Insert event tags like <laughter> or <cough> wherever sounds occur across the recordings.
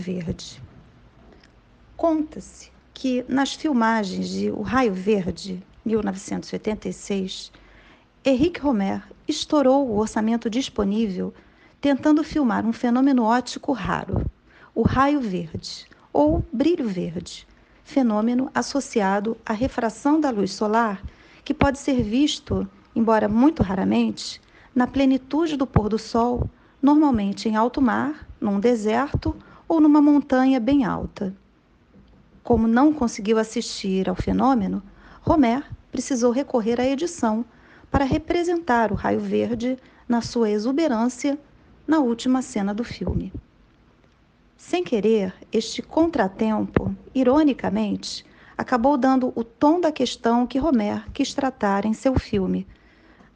Verde. Conta-se que nas filmagens de O Raio Verde, 1986, Henrique Romer estourou o orçamento disponível tentando filmar um fenômeno óptico raro, o raio verde ou brilho verde, fenômeno associado à refração da luz solar que pode ser visto, embora muito raramente, na plenitude do pôr do sol, normalmente em alto mar, num deserto ou numa montanha bem alta. Como não conseguiu assistir ao fenômeno, Romer precisou recorrer à edição para representar o raio verde na sua exuberância na última cena do filme. Sem querer, este contratempo, ironicamente, acabou dando o tom da questão que Romer quis tratar em seu filme,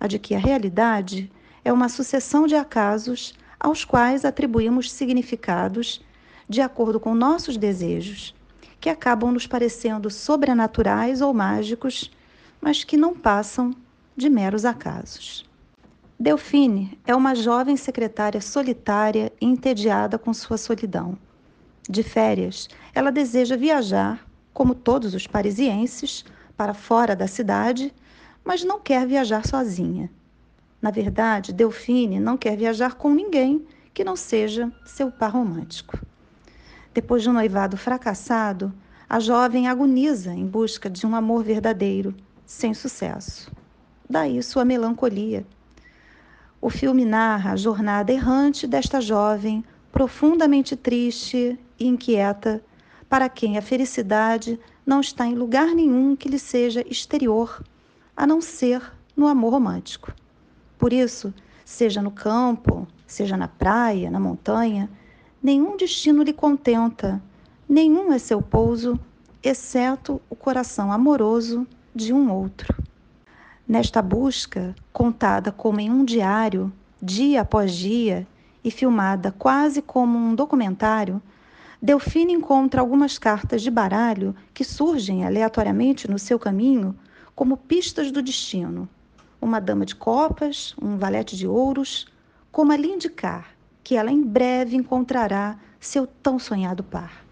a de que a realidade é uma sucessão de acasos aos quais atribuímos significados de acordo com nossos desejos, que acabam nos parecendo sobrenaturais ou mágicos, mas que não passam de meros acasos. Delfine é uma jovem secretária solitária e entediada com sua solidão. De férias, ela deseja viajar, como todos os parisienses, para fora da cidade, mas não quer viajar sozinha. Na verdade, Delfine não quer viajar com ninguém que não seja seu par romântico. Depois de um noivado fracassado, a jovem agoniza em busca de um amor verdadeiro, sem sucesso. Daí sua melancolia. O filme narra a jornada errante desta jovem, profundamente triste e inquieta, para quem a felicidade não está em lugar nenhum que lhe seja exterior, a não ser no amor romântico. Por isso, seja no campo, seja na praia, na montanha, nenhum destino lhe contenta, nenhum é seu pouso, exceto o coração amoroso de um outro. Nesta busca, contada como em um diário, dia após dia, e filmada quase como um documentário, Delfine encontra algumas cartas de baralho que surgem aleatoriamente no seu caminho como pistas do destino. Uma dama de copas, um valete de ouros, como lhe indicar que ela em breve encontrará seu tão sonhado par.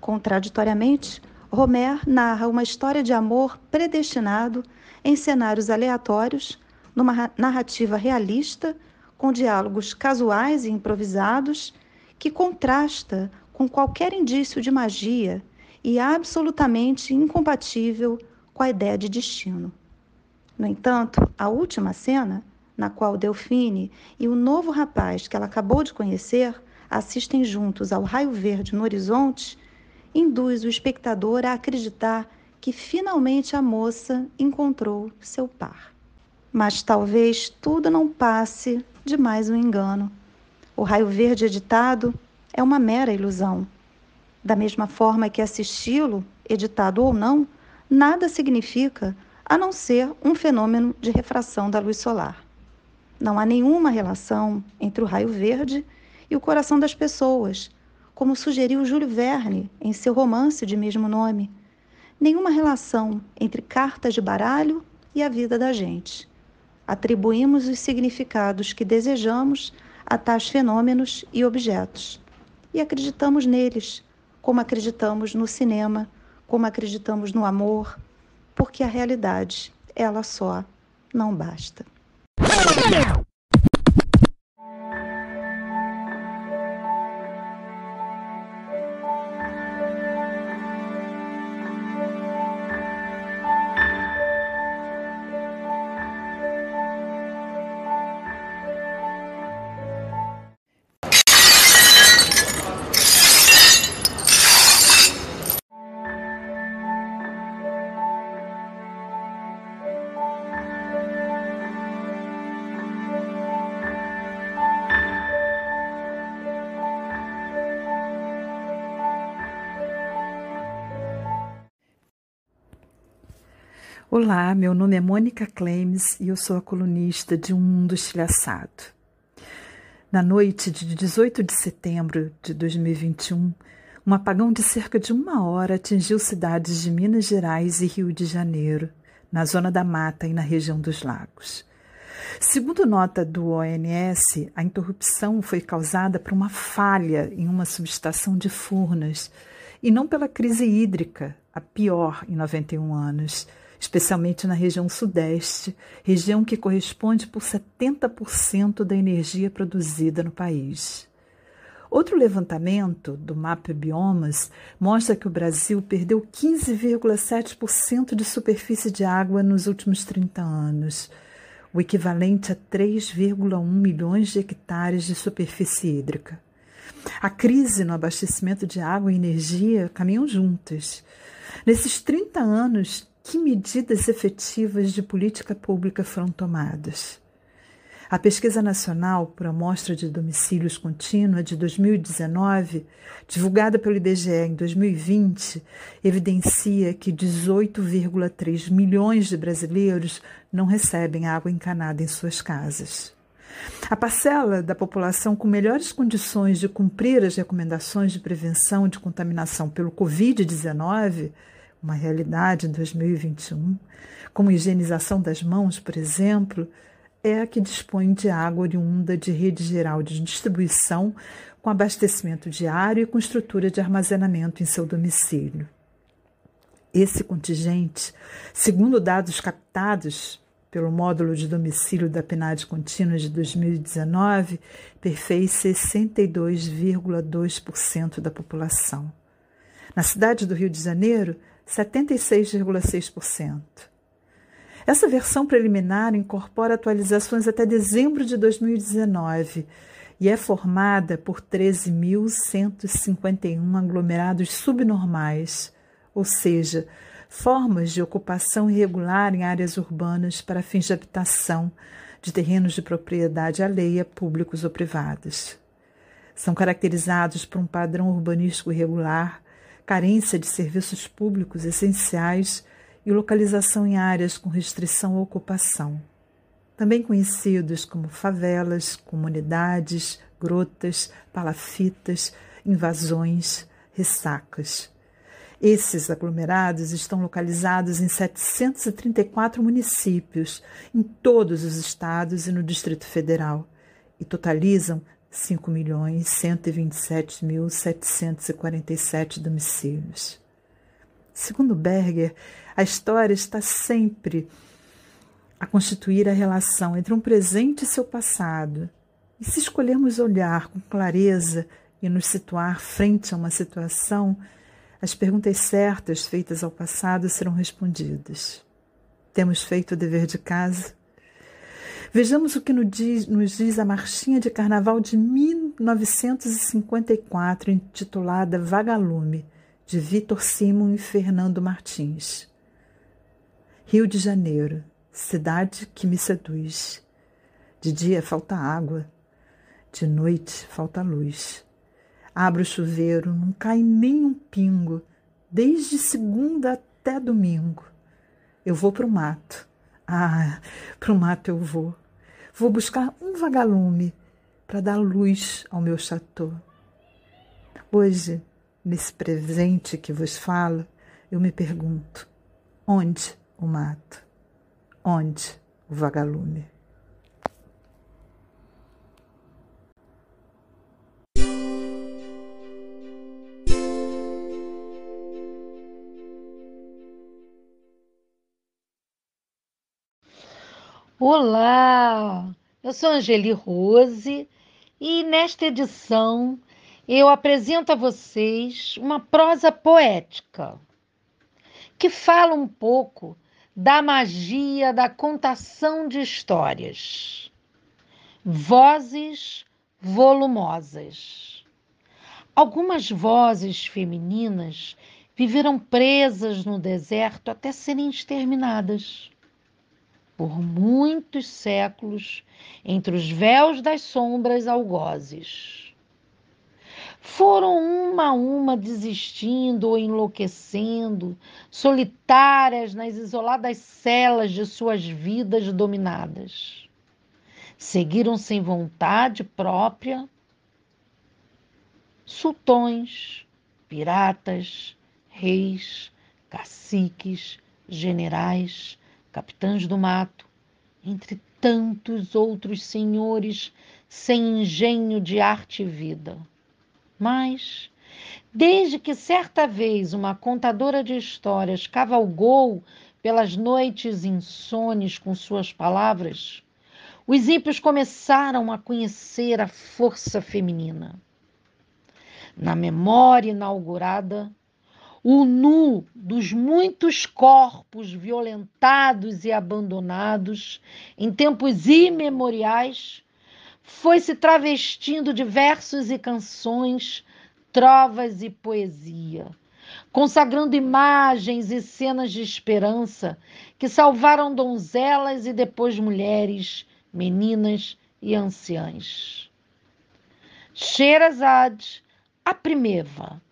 Contraditoriamente, Romer narra uma história de amor predestinado em cenários aleatórios, numa narrativa realista, com diálogos casuais e improvisados, que contrasta com qualquer indício de magia e absolutamente incompatível com a ideia de destino. No entanto, a última cena, na qual Delfine e o novo rapaz que ela acabou de conhecer assistem juntos ao raio verde no horizonte, induz o espectador a acreditar que finalmente a moça encontrou seu par. Mas talvez tudo não passe de mais um engano. O raio verde editado é uma mera ilusão. Da mesma forma que assisti-lo, editado ou não, nada significa a não ser um fenômeno de refração da luz solar. Não há nenhuma relação entre o raio verde e o coração das pessoas, como sugeriu Júlio Verne em seu romance de mesmo nome nenhuma relação entre cartas de baralho e a vida da gente. Atribuímos os significados que desejamos a tais fenômenos e objetos. E acreditamos neles, como acreditamos no cinema, como acreditamos no amor, porque a realidade, ela só, não basta. Now! Olá, meu nome é Mônica Clemes e eu sou a colunista de Um Mundo Estilhaçado. Na noite de 18 de setembro de 2021, um apagão de cerca de uma hora atingiu cidades de Minas Gerais e Rio de Janeiro, na zona da mata e na região dos lagos. Segundo nota do ONS, a interrupção foi causada por uma falha em uma subestação de Furnas e não pela crise hídrica, a pior em 91 anos, especialmente na região sudeste, região que corresponde por 70% da energia produzida no país. Outro levantamento do Mapa Biomas mostra que o Brasil perdeu 15,7% de superfície de água nos últimos 30 anos, o equivalente a 3,1 milhões de hectares de superfície hídrica. A crise no abastecimento de água e energia caminham juntas. Nesses 30 anos, que medidas efetivas de política pública foram tomadas? A Pesquisa Nacional por Amostra de Domicílios Contínua de 2019, divulgada pelo IBGE em 2020, evidencia que 18,3 milhões de brasileiros não recebem água encanada em suas casas. A parcela da população com melhores condições de cumprir as recomendações de prevenção de contaminação pelo Covid-19 uma realidade em 2021, como higienização das mãos, por exemplo, é a que dispõe de água oriunda de rede geral de distribuição, com abastecimento diário e com estrutura de armazenamento em seu domicílio. Esse contingente, segundo dados captados pelo módulo de domicílio da PNAD contínua de 2019, perfez 62,2% da população. Na cidade do Rio de Janeiro, 76,6%. Essa versão preliminar incorpora atualizações até dezembro de 2019 e é formada por 13.151 aglomerados subnormais, ou seja, formas de ocupação irregular em áreas urbanas para fins de habitação de terrenos de propriedade alheia, públicos ou privados. São caracterizados por um padrão urbanístico irregular carência de serviços públicos essenciais e localização em áreas com restrição à ocupação. Também conhecidos como favelas, comunidades, grotas, palafitas, invasões, ressacas. Esses aglomerados estão localizados em 734 municípios, em todos os estados e no Distrito Federal, e totalizam 5.127.747 domicílios. Segundo Berger, a história está sempre a constituir a relação entre um presente e seu passado. E se escolhermos olhar com clareza e nos situar frente a uma situação, as perguntas certas feitas ao passado serão respondidas. Temos feito o dever de casa? Vejamos o que nos diz, nos diz a marchinha de carnaval de 1954, intitulada Vagalume, de Vitor Simon e Fernando Martins. Rio de Janeiro, cidade que me seduz. De dia falta água, de noite falta luz. Abro o chuveiro, não cai nem um pingo, desde segunda até domingo. Eu vou para o mato. Ah, para o mato eu vou. Vou buscar um vagalume para dar luz ao meu chateau. Hoje, nesse presente que vos falo, eu me pergunto: onde o mato? Onde o vagalume? Olá, eu sou Angeli Rose e nesta edição eu apresento a vocês uma prosa poética que fala um pouco da magia da contação de histórias. Vozes volumosas. Algumas vozes femininas viveram presas no deserto até serem exterminadas por muitos séculos entre os véus das sombras algozes. Foram uma a uma desistindo ou enlouquecendo, solitárias nas isoladas celas de suas vidas dominadas. Seguiram sem vontade própria sultões, piratas, reis, caciques, generais, capitães do mato, entre tantos outros senhores sem engenho de arte e vida. Mas, desde que certa vez uma contadora de histórias cavalgou pelas noites insones com suas palavras, os ímpios começaram a conhecer a força feminina. Na memória inaugurada, o nu dos muitos corpos violentados e abandonados em tempos imemoriais foi se travestindo de versos e canções, trovas e poesia, consagrando imagens e cenas de esperança que salvaram donzelas e depois mulheres, meninas e anciãs. Sherazade, a primeva,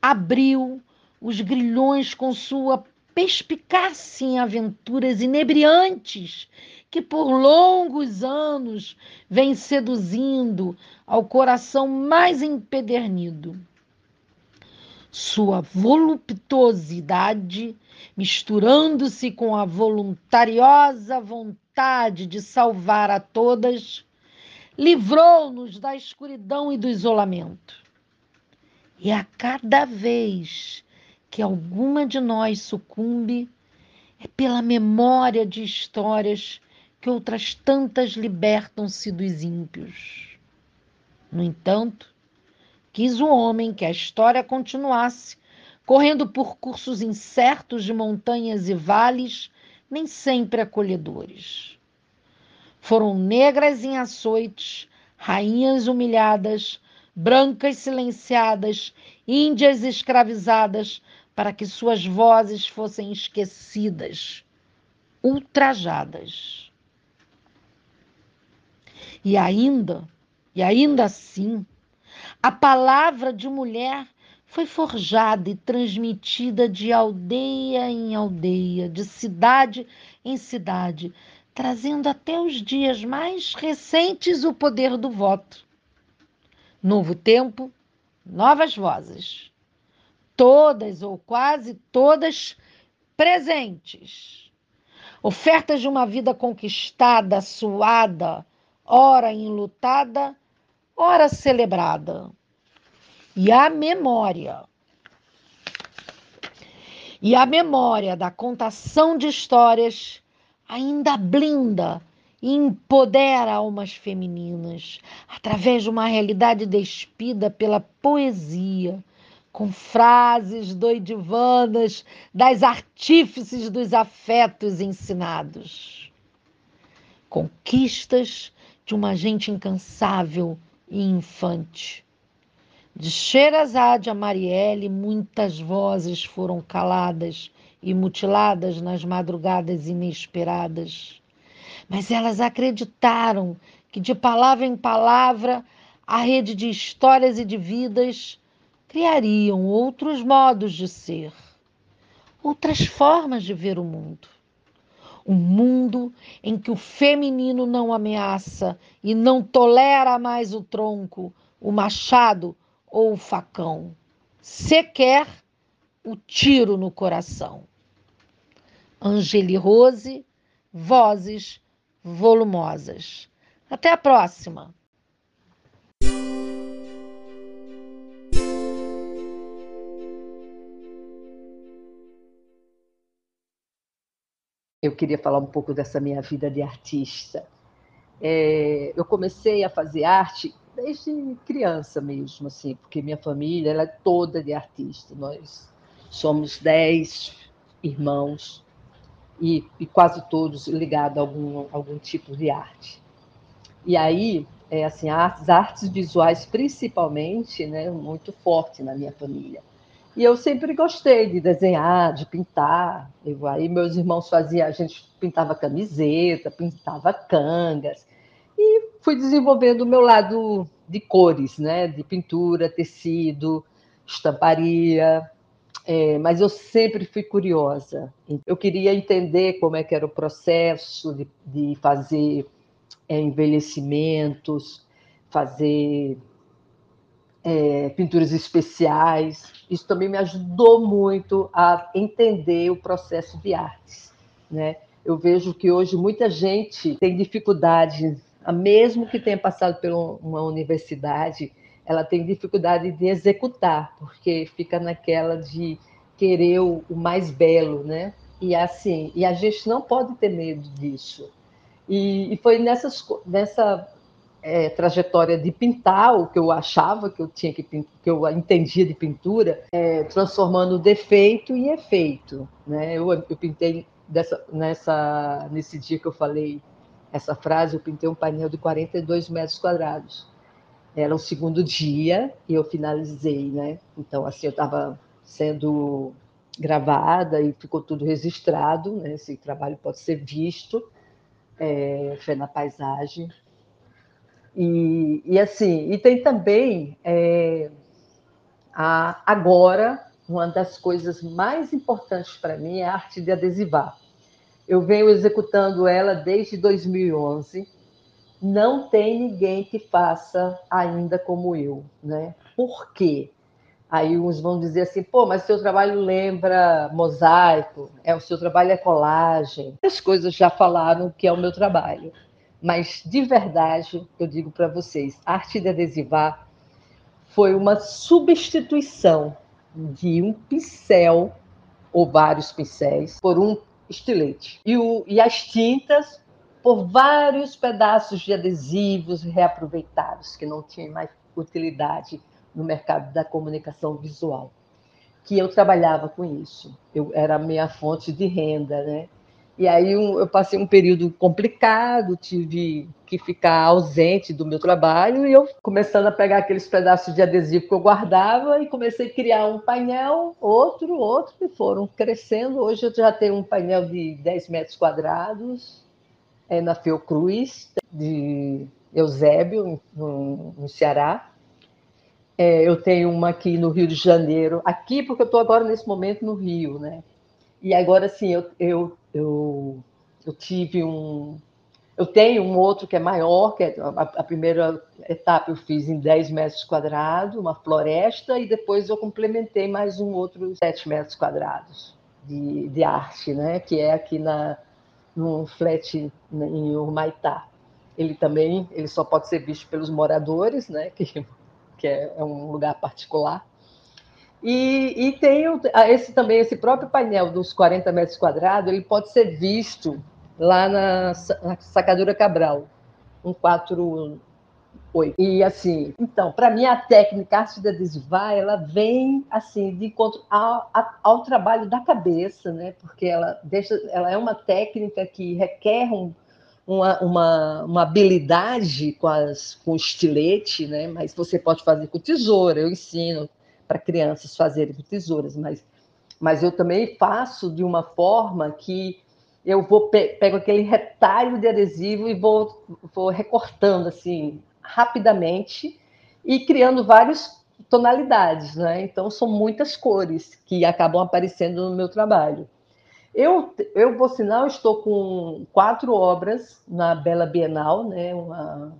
abriu os grilhões com sua perspicácia em aventuras inebriantes que por longos anos vem seduzindo ao coração mais empedernido. Sua voluptuosidade, misturando-se com a voluntariosa vontade de salvar a todas, livrou-nos da escuridão e do isolamento. E a cada vez que alguma de nós sucumbe é pela memória de histórias que outras tantas libertam-se dos ímpios. No entanto, quis o homem que a história continuasse, correndo por cursos incertos de montanhas e vales, nem sempre acolhedores. Foram negras em açoites, rainhas humilhadas, brancas silenciadas, índias escravizadas, para que suas vozes fossem esquecidas, ultrajadas. E ainda, e ainda assim, a palavra de mulher foi forjada e transmitida de aldeia em aldeia, de cidade em cidade, trazendo até os dias mais recentes o poder do voto. Novo tempo, novas vozes todas ou quase todas presentes. Ofertas de uma vida conquistada, suada, ora enlutada, ora celebrada. E a memória. E a memória da contação de histórias ainda blinda e empodera almas femininas através de uma realidade despida pela poesia, com frases doidivanas das artífices dos afetos ensinados. Conquistas de uma gente incansável e infante. De Sherazade a Marielle, muitas vozes foram caladas e mutiladas nas madrugadas inesperadas. Mas elas acreditaram que, de palavra em palavra, a rede de histórias e de vidas criariam outros modos de ser, outras formas de ver o mundo. Um mundo em que o feminino não ameaça e não tolera mais o tronco, o machado ou o facão, sequer o tiro no coração. Angeli Rose, vozes volumosas. Até a próxima! Eu queria falar um pouco dessa minha vida de artista. É, eu comecei a fazer arte desde criança mesmo, assim, porque minha família ela é toda de artista. Nós somos dez irmãos e, e quase todos ligados a algum, algum tipo de arte. E aí, é, assim, as artes visuais, principalmente, né, muito forte na minha família. E eu sempre gostei de desenhar, de pintar. Eu, aí meus irmãos faziam, a gente pintava camiseta, pintava cangas. E fui desenvolvendo o meu lado de cores, né? De pintura, tecido, estamparia. É, mas eu sempre fui curiosa. Eu queria entender como é que era o processo de, de fazer é, envelhecimentos, fazer é, pinturas especiais. Isso também me ajudou muito a entender o processo de artes, né? Eu vejo que hoje muita gente tem dificuldade, mesmo que tenha passado por uma universidade, ela tem dificuldade de executar, porque fica naquela de querer o, mais belo, né? E assim, e a gente não pode ter medo disso. E, e foi nessas, nessa é, trajetória de pintar o que eu achava que eu tinha que que eu entendia de pintura, é, transformando defeito em efeito. Né? Eu, eu pintei dessa, nessa, nesse dia que eu falei essa frase, eu pintei um painel de 42 metros quadrados. Era o segundo dia e eu finalizei, né? Então, assim, eu estava sendo gravada e ficou tudo registrado, né? Esse trabalho pode ser visto, é, foi na paisagem. E, e assim, e tem também é, a, agora uma das coisas mais importantes para mim é a arte de adesivar. Eu venho executando ela desde 2011. Não tem ninguém que faça ainda como eu, né? Por quê? Aí uns vão dizer assim, pô, mas seu trabalho lembra mosaico, é o seu trabalho é colagem. As coisas já falaram que é o meu trabalho. Mas, de verdade, eu digo para vocês, a arte de adesivar foi uma substituição de um pincel, ou vários pincéis, por um estilete. E, o, e as tintas por vários pedaços de adesivos reaproveitados, que não tinham mais utilidade no mercado da comunicação visual. Que eu trabalhava com isso. Eu, era a minha fonte de renda, né? E aí eu passei um período complicado, tive que ficar ausente do meu trabalho e eu começando a pegar aqueles pedaços de adesivo que eu guardava e comecei a criar um painel, outro, outro, e foram crescendo. Hoje eu já tenho um painel de 10 metros quadrados é, na Fiocruz, de Eusébio, no, no Ceará. É, eu tenho uma aqui no Rio de Janeiro, aqui porque eu estou agora nesse momento no Rio, né? E agora sim, eu, eu eu, eu tive um. Eu tenho um outro que é maior, que é a, a primeira etapa eu fiz em 10 metros quadrados, uma floresta, e depois eu complementei mais um outro 7 metros quadrados de, de arte, né? que é aqui na, num flat em Humaitá. Ele também ele só pode ser visto pelos moradores, né? <laughs> que, que é, é um lugar particular. E, e tem esse também, esse próprio painel dos 40 metros quadrados, ele pode ser visto lá na, na Sacadura Cabral, 148. E assim, então, para mim a técnica arte de adesivar, ela vem assim de encontro ao, ao, trabalho da cabeça, né? Porque ela deixa, ela é uma técnica que requer um, uma, uma, uma, habilidade com, as, com estilete, né? Mas você pode fazer com tesoura, eu ensino para crianças fazerem com tesouras, mas, mas eu também faço de uma forma que eu vou pe pego aquele retalho de adesivo e vou, vou recortando assim rapidamente e criando várias tonalidades, né? Então são muitas cores que acabam aparecendo no meu trabalho. Eu, eu por sinal, estou com quatro obras na Bela Bienal, né? Uma,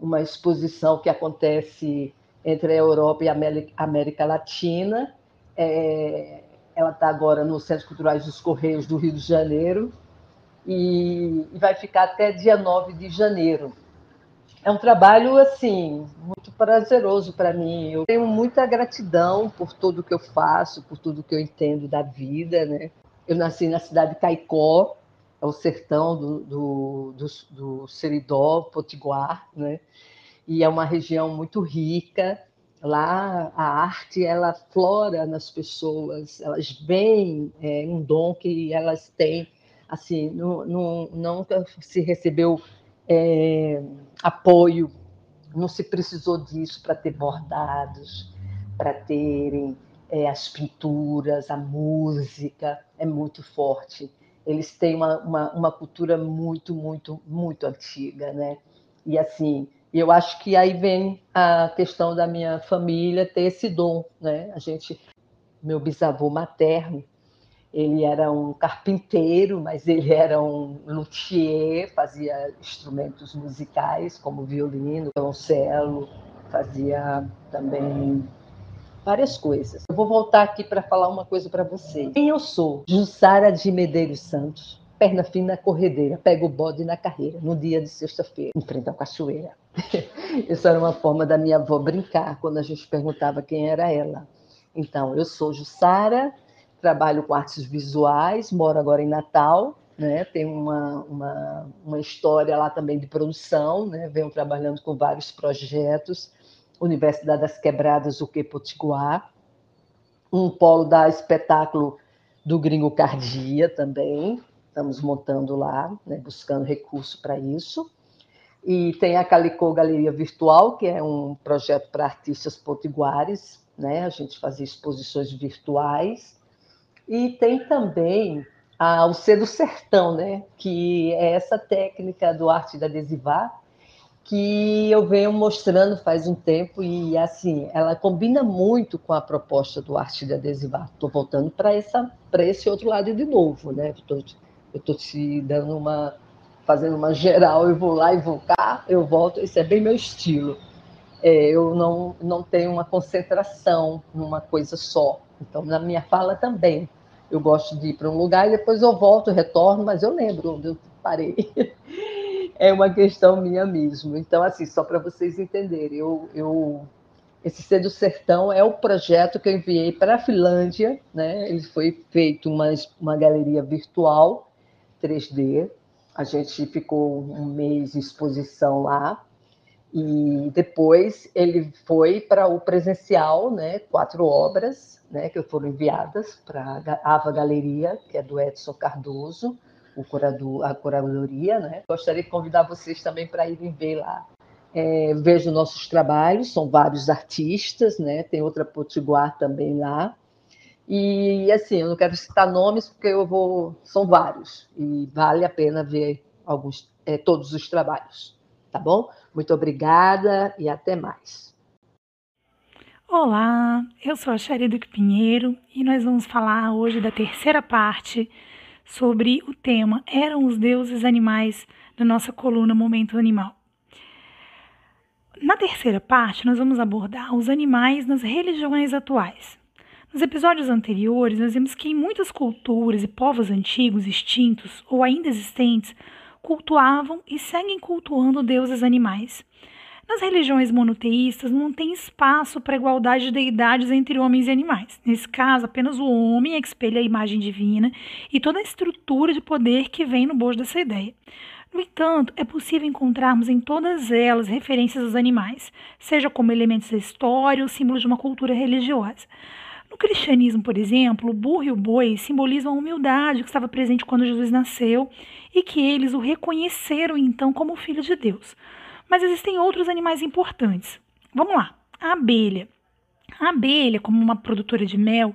uma exposição que acontece entre a Europa e a América Latina. É, ela está agora no Centro Culturais dos Correios do Rio de Janeiro e, e vai ficar até dia 9 de janeiro. É um trabalho assim muito prazeroso para mim. Eu tenho muita gratidão por tudo que eu faço, por tudo que eu entendo da vida, né? Eu nasci na cidade de Caicó, é o sertão do, do, do, do Seridó, Potiguar, né? E é uma região muito rica. Lá a arte ela flora nas pessoas, elas veem é, um dom que elas têm. Assim, não, não, não se recebeu é, apoio, não se precisou disso para ter bordados, para terem é, as pinturas, a música, é muito forte. Eles têm uma, uma, uma cultura muito, muito, muito antiga, né? E assim, e eu acho que aí vem a questão da minha família ter esse dom, né? A gente, meu bisavô materno, ele era um carpinteiro, mas ele era um luthier, fazia instrumentos musicais como violino, violoncelo, fazia também várias coisas. Eu vou voltar aqui para falar uma coisa para vocês. Quem eu sou? Jussara de Medeiros Santos. Perna fina corredeira, pega o bode na carreira, no dia de sexta-feira, em frente à cachoeira. <laughs> Isso era uma forma da minha avó brincar quando a gente perguntava quem era ela. Então, eu sou Jussara, trabalho com artes visuais, moro agora em Natal, né? Tenho uma, uma, uma história lá também de produção, né? Venho trabalhando com vários projetos, Universidade das Quebradas, o que Potiguar, um polo da espetáculo do Gringo Cardia também, estamos montando lá, né? buscando recurso para isso. E tem a Calicô Galeria Virtual, que é um projeto para artistas potiguares, né? A gente fazia exposições virtuais. E tem também a, o C do Sertão, né? Que é essa técnica do arte da adesivar, que eu venho mostrando faz um tempo e assim ela combina muito com a proposta do arte de adesivar. Estou voltando para esse outro lado de novo, né? Eu estou te dando uma fazendo uma geral, eu vou lá e vou cá, eu volto, isso é bem meu estilo. É, eu não, não tenho uma concentração numa coisa só. Então, na minha fala também, eu gosto de ir para um lugar e depois eu volto, retorno, mas eu lembro onde eu parei. <laughs> é uma questão minha mesmo. Então, assim, só para vocês entenderem, eu, eu, esse Ser do Sertão é o projeto que eu enviei para a Finlândia, né? Ele foi feito uma, uma galeria virtual 3D, a gente ficou um mês de exposição lá. E depois ele foi para o presencial, né, quatro obras, né, que foram enviadas para a Ava Galeria, que é do Edson Cardoso, o curador, a curadoria, né? Gostaria de convidar vocês também para irem ver lá. É, vejo nossos trabalhos, são vários artistas, né? Tem outra potiguar também lá. E assim, eu não quero citar nomes porque eu vou, são vários e vale a pena ver alguns, é, todos os trabalhos, tá bom? Muito obrigada e até mais. Olá, eu sou a Duque Pinheiro e nós vamos falar hoje da terceira parte sobre o tema Eram os deuses animais da nossa coluna Momento Animal. Na terceira parte, nós vamos abordar os animais nas religiões atuais. Nos episódios anteriores, nós vimos que em muitas culturas e povos antigos, extintos ou ainda existentes, cultuavam e seguem cultuando deuses animais. Nas religiões monoteístas não tem espaço para igualdade de deidades entre homens e animais. Nesse caso, apenas o homem é que espelha a imagem divina e toda a estrutura de poder que vem no bojo dessa ideia. No entanto, é possível encontrarmos em todas elas referências aos animais, seja como elementos da história ou símbolos de uma cultura religiosa. No cristianismo, por exemplo, o burro e o boi simbolizam a humildade que estava presente quando Jesus nasceu e que eles o reconheceram então como filho de Deus. Mas existem outros animais importantes. Vamos lá. A abelha. A abelha, como uma produtora de mel,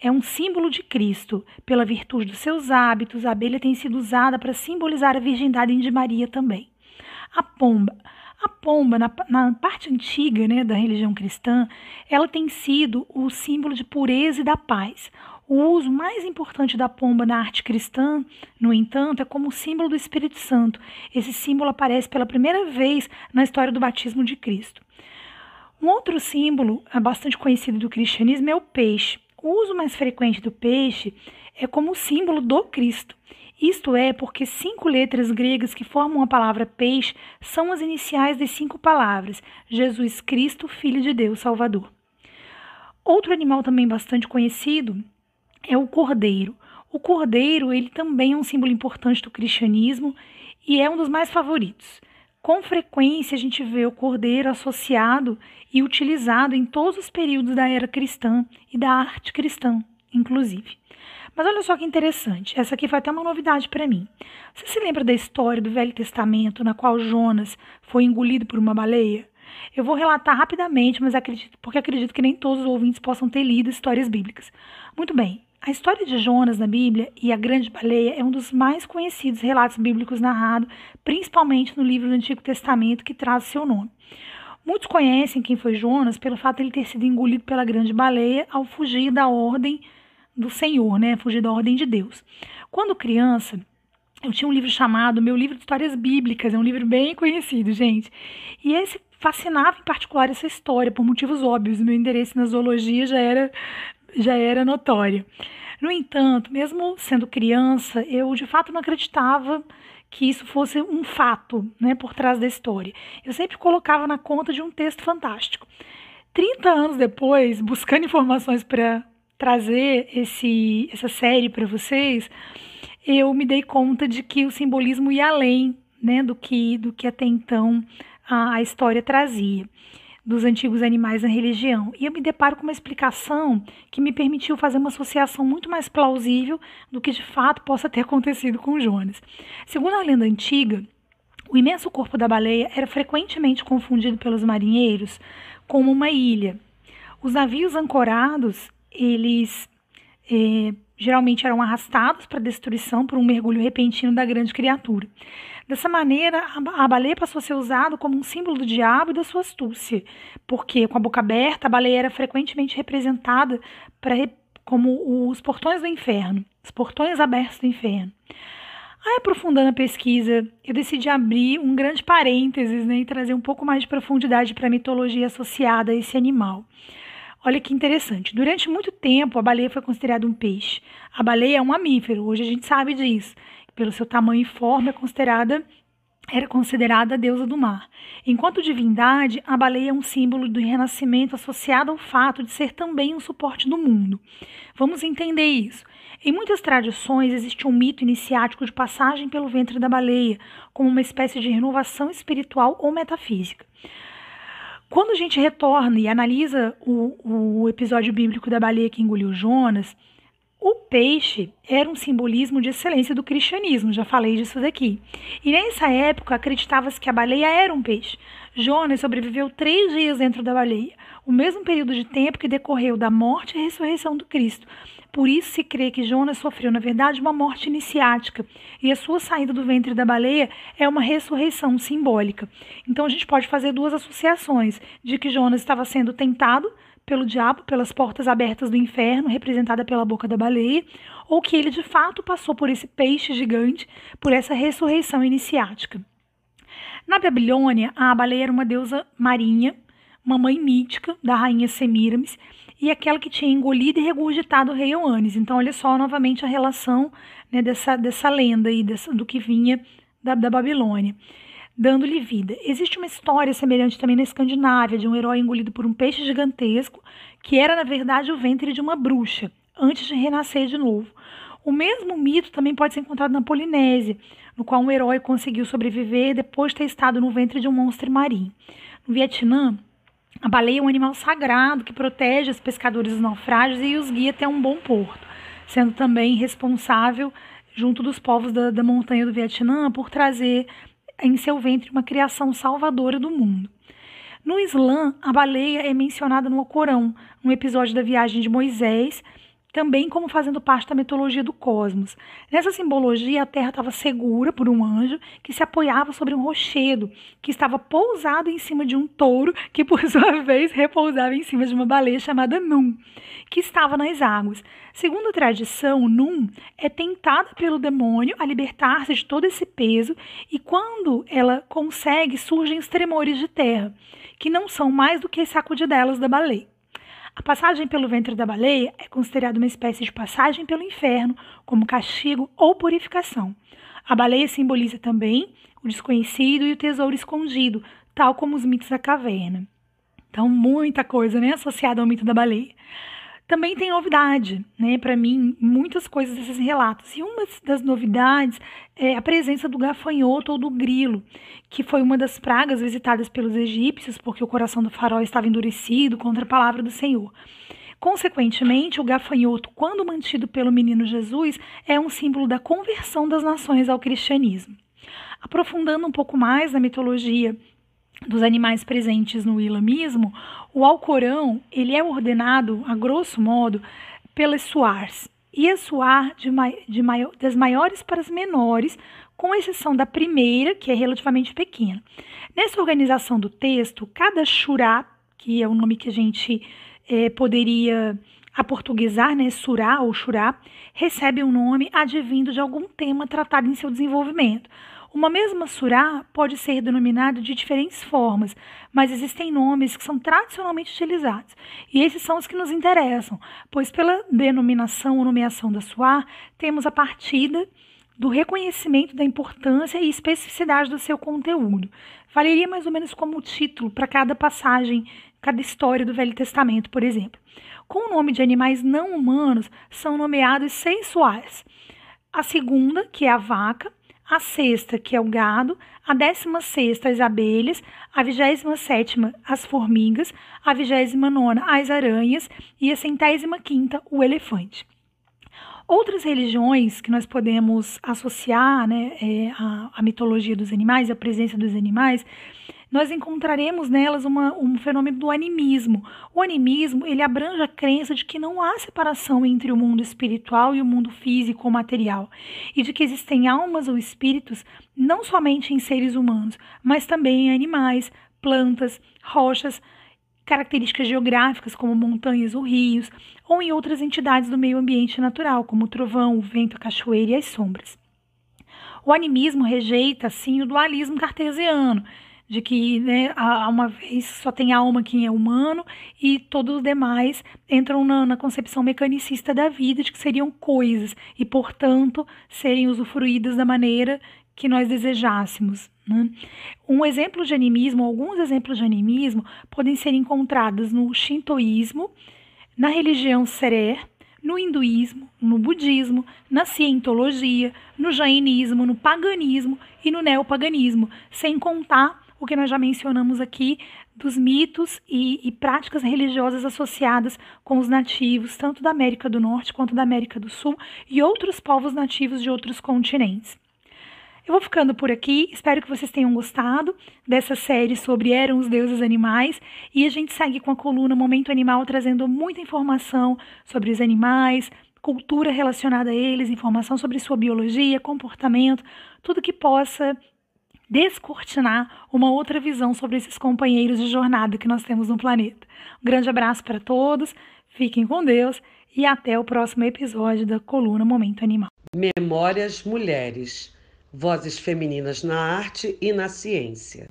é um símbolo de Cristo. Pela virtude dos seus hábitos, a abelha tem sido usada para simbolizar a virgindade de Maria também. A pomba. A pomba, na, na, parte antiga né, da religião cristã, ela tem sido o símbolo de pureza e da paz. O uso mais importante da pomba na arte cristã, no entanto, é como símbolo do Espírito Santo. Esse símbolo aparece pela primeira vez na história do batismo de Cristo. Um outro símbolo é bastante conhecido do cristianismo é o peixe. O uso mais frequente do peixe é como símbolo do Cristo. Isto é porque cinco letras gregas que formam a palavra peixe são as iniciais das cinco palavras: Jesus Cristo, Filho de Deus, Salvador. Outro animal também bastante conhecido é o cordeiro. O cordeiro, ele também é um símbolo importante do cristianismo e é um dos mais favoritos. Com frequência a gente vê o cordeiro associado e utilizado em todos os períodos da era cristã e da arte cristã, inclusive. Mas olha só que interessante, essa aqui foi até uma novidade para mim. Você se lembra da história do Velho Testamento na qual Jonas foi engolido por uma baleia? Eu vou relatar rapidamente, mas acredito, porque acredito que nem todos os ouvintes possam ter lido histórias bíblicas. Muito bem, a história de Jonas na Bíblia e a grande baleia é um dos mais conhecidos relatos bíblicos narrados, principalmente no livro do Antigo Testamento que traz seu nome. Muitos conhecem quem foi Jonas pelo fato de ele ter sido engolido pela grande baleia ao fugir da ordem do Senhor, né? Fugir da ordem de Deus. Quando criança, eu tinha um livro chamado Meu Livro de Histórias Bíblicas, é um livro bem conhecido, gente. E esse fascinava em particular essa história, por motivos óbvios. Meu interesse na zoologia já era, já era notório. No entanto, mesmo sendo criança, eu de fato não acreditava que isso fosse um fato né, por trás da história. Eu sempre colocava na conta de um texto fantástico. 30 anos depois, buscando <laughs> informações para trazer esse, essa série para vocês, eu me dei conta de que o simbolismo ia além né, do, que, do que até então a, a história trazia dos antigos animais na religião. E eu me deparo com uma explicação que me permitiu fazer uma associação muito mais plausível do que de fato possa ter acontecido com Jonas. Segundo a lenda antiga, o imenso corpo da baleia era frequentemente confundido pelos marinheiros como uma ilha. Os navios ancorados, eles é, geralmente eram arrastados para destruição por um mergulho repentino da grande criatura. Dessa maneira, a baleia passou a ser usada como um símbolo do diabo e da sua astúcia, porque com a boca aberta, a baleia era frequentemente representada pra, como os portões do inferno, os portões abertos do inferno. Aí, aprofundando a pesquisa, eu decidi abrir um grande parênteses né, e trazer um pouco mais de profundidade para a mitologia associada a esse animal. Olha que interessante. Durante muito tempo, a baleia foi considerada um peixe. A baleia é um mamífero, hoje a gente sabe disso pelo seu tamanho e forma, é considerada era considerada a deusa do mar. Enquanto divindade, a baleia é um símbolo do renascimento associado ao fato de ser também um suporte do mundo. Vamos entender isso. Em muitas tradições existe um mito iniciático de passagem pelo ventre da baleia, como uma espécie de renovação espiritual ou metafísica. Quando a gente retorna e analisa o, o episódio bíblico da baleia que engoliu Jonas, o peixe era um simbolismo de excelência do cristianismo, já falei disso daqui. E nessa época acreditava-se que a baleia era um peixe. Jonas sobreviveu três dias dentro da baleia, o mesmo período de tempo que decorreu da morte e ressurreição do Cristo. Por isso se crê que Jonas sofreu, na verdade, uma morte iniciática, e a sua saída do ventre da baleia é uma ressurreição simbólica. Então a gente pode fazer duas associações: de que Jonas estava sendo tentado pelo diabo pelas portas abertas do inferno, representada pela boca da baleia, ou que ele de fato passou por esse peixe gigante, por essa ressurreição iniciática. Na Babilônia, a baleia era uma deusa marinha, uma mãe mítica da rainha Semiramis, e aquela que tinha engolido e regurgitado o rei Oanes. Então, olha só novamente a relação né, dessa, dessa lenda aí, dessa, do que vinha da, da Babilônia dando-lhe vida. Existe uma história semelhante também na Escandinávia, de um herói engolido por um peixe gigantesco, que era, na verdade, o ventre de uma bruxa, antes de renascer de novo. O mesmo mito também pode ser encontrado na Polinésia, no qual um herói conseguiu sobreviver depois de ter estado no ventre de um monstro marinho. No Vietnã, a baleia é um animal sagrado que protege os pescadores dos naufrágios e os guia até um bom porto, sendo também responsável, junto dos povos da, da montanha do Vietnã, por trazer em seu ventre uma criação salvadora do mundo. No Islã, a baleia é mencionada no Alcorão, um episódio da viagem de Moisés, também como fazendo parte da mitologia do cosmos. Nessa simbologia, a Terra estava segura por um anjo que se apoiava sobre um rochedo, que estava pousado em cima de um touro, que por <laughs> sua vez repousava em cima de uma baleia chamada Num, que estava nas águas. Segundo a tradição, Num é tentada pelo demônio a libertar-se de todo esse peso, e quando ela consegue, surgem os tremores de terra, que não são mais do que as sacudidelas da baleia. A passagem pelo ventre da baleia é considerada uma espécie de passagem pelo inferno, como castigo ou purificação. A baleia simboliza também o desconhecido e o tesouro escondido, tal como os mitos da caverna. Então, muita coisa né, associada ao mito da baleia. Também tem novidade, né? Para mim, muitas coisas desses relatos. E uma das novidades é a presença do gafanhoto ou do grilo, que foi uma das pragas visitadas pelos egípcios, porque o coração do faraó estava endurecido contra a palavra do Senhor. Consequentemente, o gafanhoto, quando mantido pelo menino Jesus, é um símbolo da conversão das nações ao cristianismo. Aprofundando um pouco mais na mitologia dos animais presentes no islamismo, o Alcorão ele é ordenado, a grosso modo, pelas suars. E a suar de, de maior, das maiores para as menores, com exceção da primeira, que é relativamente pequena. Nessa organização do texto, cada shurá, que é o nome que a gente é, poderia aportuguesar, né, surá ou shurá, recebe um nome advindo de algum tema tratado em seu desenvolvimento. Uma mesma surá pode ser denominada de diferentes formas, mas existem nomes que são tradicionalmente utilizados. E esses são os que nos interessam, pois pela denominação ou nomeação da suá, temos a partida do reconhecimento da importância e especificidade do seu conteúdo. Valeria mais ou menos como título para cada passagem, cada história do Velho Testamento, por exemplo. Com o nome de animais não humanos, são nomeados seis suás. A segunda, que é a vaca, a sexta, que é o gado, a décima sexta, as abelhas, a vigésima sétima, as formigas, a vigésima nona, as aranhas e a centésima quinta, o elefante. Outras religiões que nós podemos associar né, é, a mitologia dos animais, a presença dos animais, nós encontraremos nelas uma, um fenômeno do animismo. O animismo ele abrange a crença de que não há separação entre o mundo espiritual e o mundo físico ou material, e de que existem almas ou espíritos não somente em seres humanos, mas também em animais, plantas, rochas, características geográficas como montanhas ou rios, ou em outras entidades do meio ambiente natural, como o trovão, o vento, a cachoeira e as sombras. O animismo rejeita, assim, o dualismo cartesiano, de que né, há uma vez só tem alma quem é humano e todos os demais entram na, na, concepção mecanicista da vida, de que seriam coisas e, portanto, serem usufruídas da maneira que nós desejássemos. Né? Um exemplo de animismo, alguns exemplos de animismo podem ser encontrados no shintoísmo, na religião seré, no hinduísmo, no budismo, na cientologia, no jainismo, no paganismo e no neopaganismo, sem contar o que nós já mencionamos aqui dos mitos e, e, práticas religiosas associadas com os nativos, tanto da América do Norte quanto da América do Sul e outros povos nativos de outros continentes. Eu vou ficando por aqui, espero que vocês tenham gostado dessa série sobre Eram os Deuses Animais e a gente segue com a coluna Momento Animal trazendo muita informação sobre os animais, cultura relacionada a eles, informação sobre sua biologia, comportamento, tudo que possa descortinar uma outra visão sobre esses companheiros de jornada que nós temos no planeta. Um grande abraço para todos, fiquem com Deus e até o próximo episódio da coluna Momento Animal. Memórias Mulheres Vozes Femininas na Arte e na Ciência.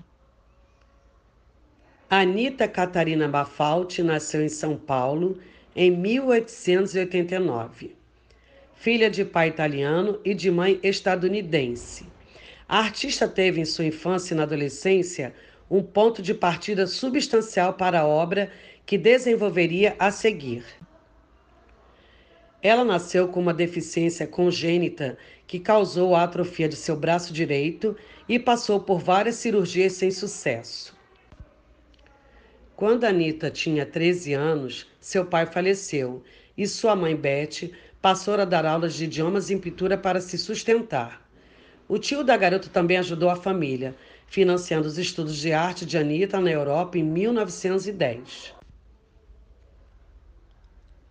Anita Catarina Bafalti nasceu em São Paulo em 1889. Filha de pai italiano e de mãe estadunidense. A artista teve em sua infância e na adolescência um ponto de partida substancial para a obra que desenvolveria a seguir. Ela nasceu com uma deficiência congênita que causou a atrofia de seu braço direito e passou por várias cirurgias sem sucesso. Quando Anita tinha 13 anos, seu pai faleceu e sua mãe Beth passou a dar aulas de idiomas em pintura para se sustentar. O tio da garota também ajudou a família, financiando os estudos de arte de Anita na Europa em 1910.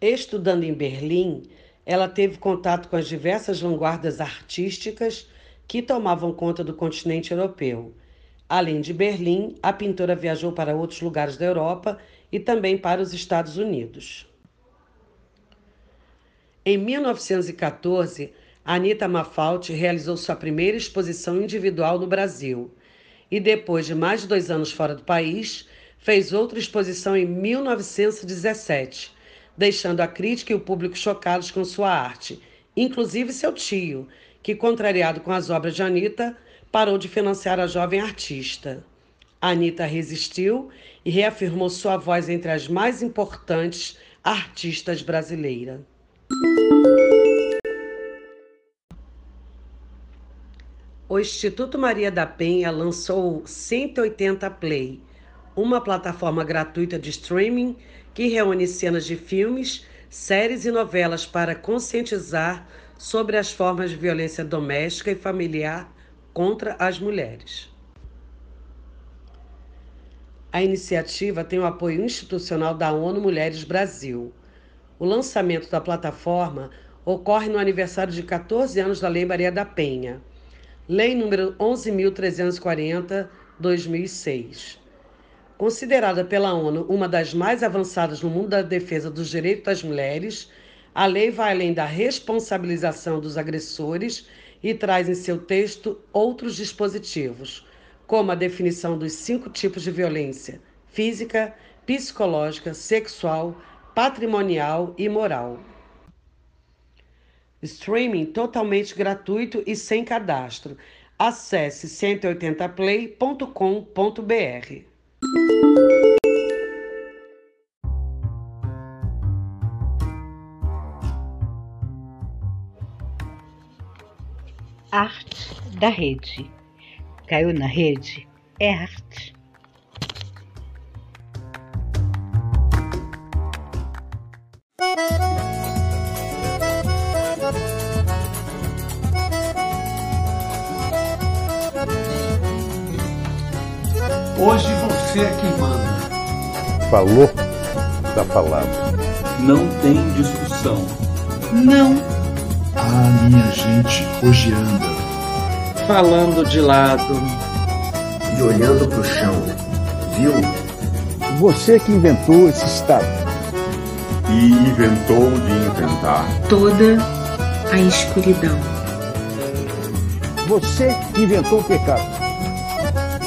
Estudando em Berlim, ela teve contato com as diversas vanguardas artísticas que tomavam conta do continente europeu. Além de Berlim, a pintora viajou para outros lugares da Europa e também para os Estados Unidos. Em 1914, Anita Mafalti realizou sua primeira exposição individual no Brasil e, depois de mais de dois anos fora do país, fez outra exposição em 1917, deixando a crítica e o público chocados com sua arte, inclusive seu tio, que, contrariado com as obras de Anita, parou de financiar a jovem artista. Anita resistiu e reafirmou sua voz entre as mais importantes artistas brasileiras. O Instituto Maria da Penha lançou 180 Play, uma plataforma gratuita de streaming que reúne cenas de filmes, séries e novelas para conscientizar sobre as formas de violência doméstica e familiar contra as mulheres. A iniciativa tem o apoio institucional da ONU Mulheres Brasil. O lançamento da plataforma ocorre no aniversário de 14 anos da Lei Maria da Penha Lei número 11.340, 2006. Considerada pela ONU uma das mais avançadas no mundo da defesa dos direitos das mulheres, a lei vai além da responsabilização dos agressores e traz em seu texto outros dispositivos, como a definição dos cinco tipos de violência: física, psicológica, sexual, patrimonial e moral. Streaming totalmente gratuito e sem cadastro. Acesse 180play.com.br. Arte da rede. Caiu na rede é arte. Hoje você é quem manda. Falou, da palavra. Não tem discussão. Não. Ah, minha gente hoje anda. Falando de lado. E olhando para o chão. Viu? Você que inventou esse estado. E inventou de inventar. Toda a escuridão. Você inventou o pecado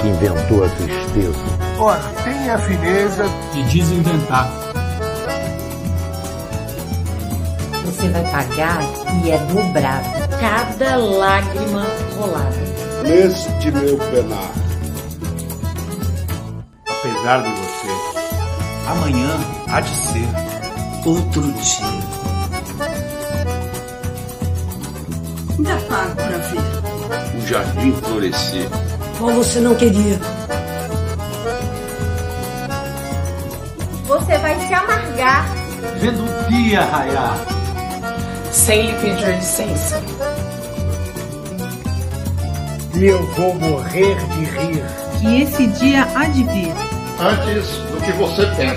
que inventou a tristeza. Ora, tem a fineza de desinventar. Você vai pagar e é dobrado cada lágrima rolada. Neste meu penar. Apesar de você, amanhã há de ser outro dia. Ainda pago para ver. O jardim florescer como você não queria. Você vai se amargar. Vendo o dia raiar. Sem lhe pedir licença. E eu vou morrer de rir. Que esse dia há de vir. Antes do que você pensa.